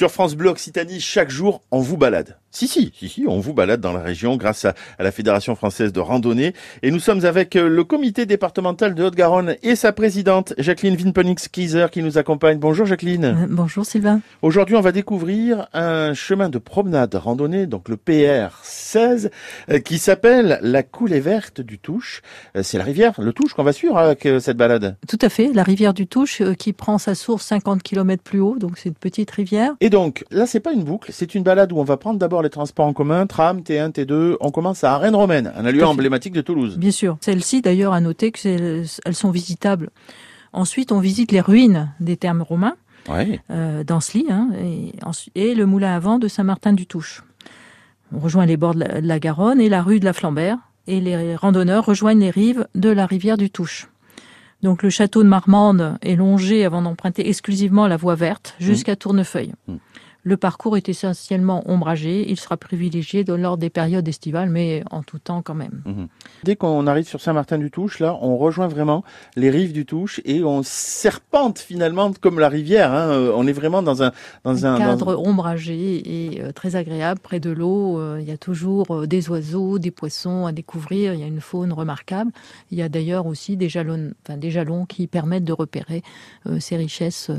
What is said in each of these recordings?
Sur France Bleu Occitanie, chaque jour, on vous balade. Si, si, si, si, on vous balade dans la région grâce à, la Fédération française de randonnée. Et nous sommes avec euh, le comité départemental de Haute-Garonne et sa présidente, Jacqueline Winpenix-Kieser, qui nous accompagne. Bonjour Jacqueline. Euh, bonjour Sylvain. Aujourd'hui, on va découvrir un chemin de promenade randonnée, donc le PR 16, euh, qui s'appelle la coulée verte du Touche. C'est la rivière, le Touche, qu'on va suivre avec cette balade. Tout à fait, la rivière du Touche qui prend sa source 50 km plus haut, donc c'est une petite rivière. Et donc, là, c'est pas une boucle, c'est une balade où on va prendre d'abord les transports en commun, tram, T1, T2. On commence à Rennes Romaine, un lieu emblématique de Toulouse. Bien sûr. Celles-ci, d'ailleurs, à noter qu'elles sont visitables. Ensuite, on visite les ruines des thermes romains, ouais. euh, d'Ancely, hein, et, et, le moulin à vent de Saint-Martin-du-Touche. On rejoint les bords de la, Garonne et la rue de la Flambert, et les randonneurs rejoignent les rives de la rivière du Touche. Donc le château de Marmande est longé avant d'emprunter exclusivement la voie verte jusqu'à Tournefeuille. Mmh. Le parcours est essentiellement ombragé. Il sera privilégié lors des périodes estivales, mais en tout temps quand même. Mhm. Dès qu'on arrive sur Saint-Martin-du-Touche, là, on rejoint vraiment les rives du Touche et on serpente finalement comme la rivière. Hein. Euh, on est vraiment dans un dans un, cadre ombragé et euh, très agréable près de l'eau. Euh, il y a toujours des oiseaux, des poissons à découvrir. Il y a une faune remarquable. Il y a d'ailleurs aussi des jalons, enfin des jalons qui permettent de repérer ces richesses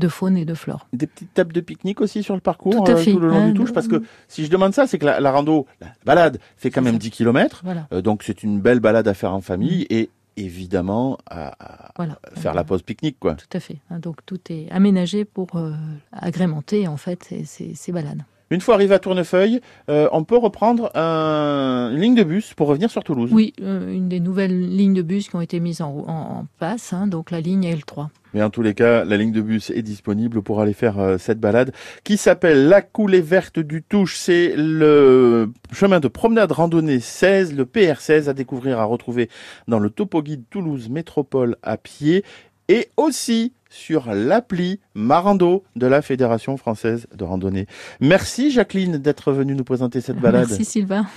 de faune et de flore. Des petites tables de pique-nique aussi sur le parcours, tout, euh, le long du Touche Parce que si je demande ça, c'est que la, rando, la balade fait quand même 10 km. Euh, donc c'est une belle balade à faire en famille mm. et évidemment à, faire la pause pique-nique. quoi. Tout à fait. Hein, donc tout est aménagé pour euh, agrémenter en fait ces, ces balades. Une fois arrivé à Tournefeuille, euh, on peut reprendre un, une ligne de bus pour revenir sur Toulouse. Oui, euh, une des nouvelles lignes de bus qui ont été mises en, en, place, hein, donc la ligne L3. Mais en tous les cas, la ligne de bus est disponible pour aller faire euh, cette balade qui s'appelle la coulée verte du Touche. C'est le chemin de promenade randonnée 16, le PR16 à découvrir, à retrouver dans le Topo Guide Toulouse Métropole à pied et aussi sur l'appli Marando de la Fédération française de randonnée. Merci Jacqueline d'être venue nous présenter cette balade. Merci Sylvain.